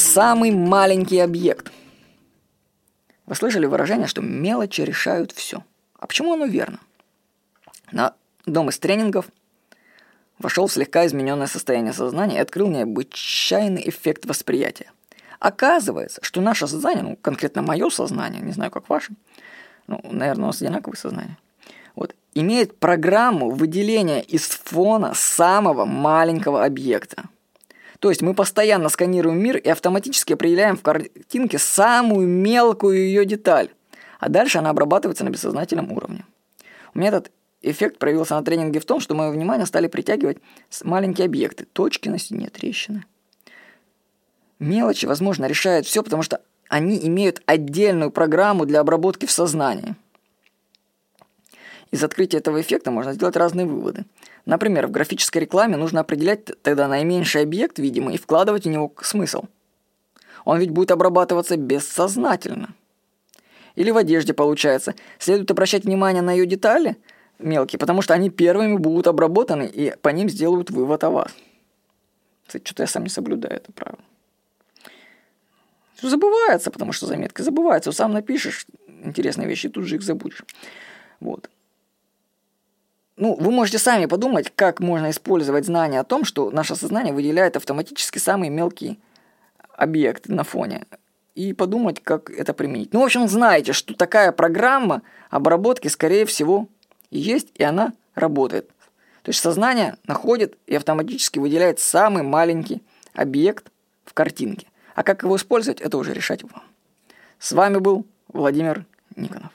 самый маленький объект. Вы слышали выражение, что мелочи решают все. А почему оно верно? На дом из тренингов вошел в слегка измененное состояние сознания и открыл необычайный эффект восприятия. Оказывается, что наше сознание, ну, конкретно мое сознание, не знаю, как ваше, ну, наверное, у нас одинаковое сознание, вот, имеет программу выделения из фона самого маленького объекта. То есть мы постоянно сканируем мир и автоматически определяем в картинке самую мелкую ее деталь, а дальше она обрабатывается на бессознательном уровне. У меня этот эффект проявился на тренинге в том, что мое внимание стали притягивать маленькие объекты, точки на стене, трещины. Мелочи, возможно, решают все, потому что они имеют отдельную программу для обработки в сознании. Из открытия этого эффекта можно сделать разные выводы. Например, в графической рекламе нужно определять тогда наименьший объект, видимый, и вкладывать в него смысл. Он ведь будет обрабатываться бессознательно. Или в одежде получается. Следует обращать внимание на ее детали мелкие, потому что они первыми будут обработаны, и по ним сделают вывод о вас. Кстати, что-то я сам не соблюдаю это правило. Забывается, потому что заметки забываются. Сам напишешь интересные вещи, тут же их забудешь. Вот. Ну, вы можете сами подумать, как можно использовать знание о том, что наше сознание выделяет автоматически самые мелкие объекты на фоне. И подумать, как это применить. Ну, в общем, знаете, что такая программа обработки, скорее всего, есть, и она работает. То есть сознание находит и автоматически выделяет самый маленький объект в картинке. А как его использовать, это уже решать вам. С вами был Владимир Никонов.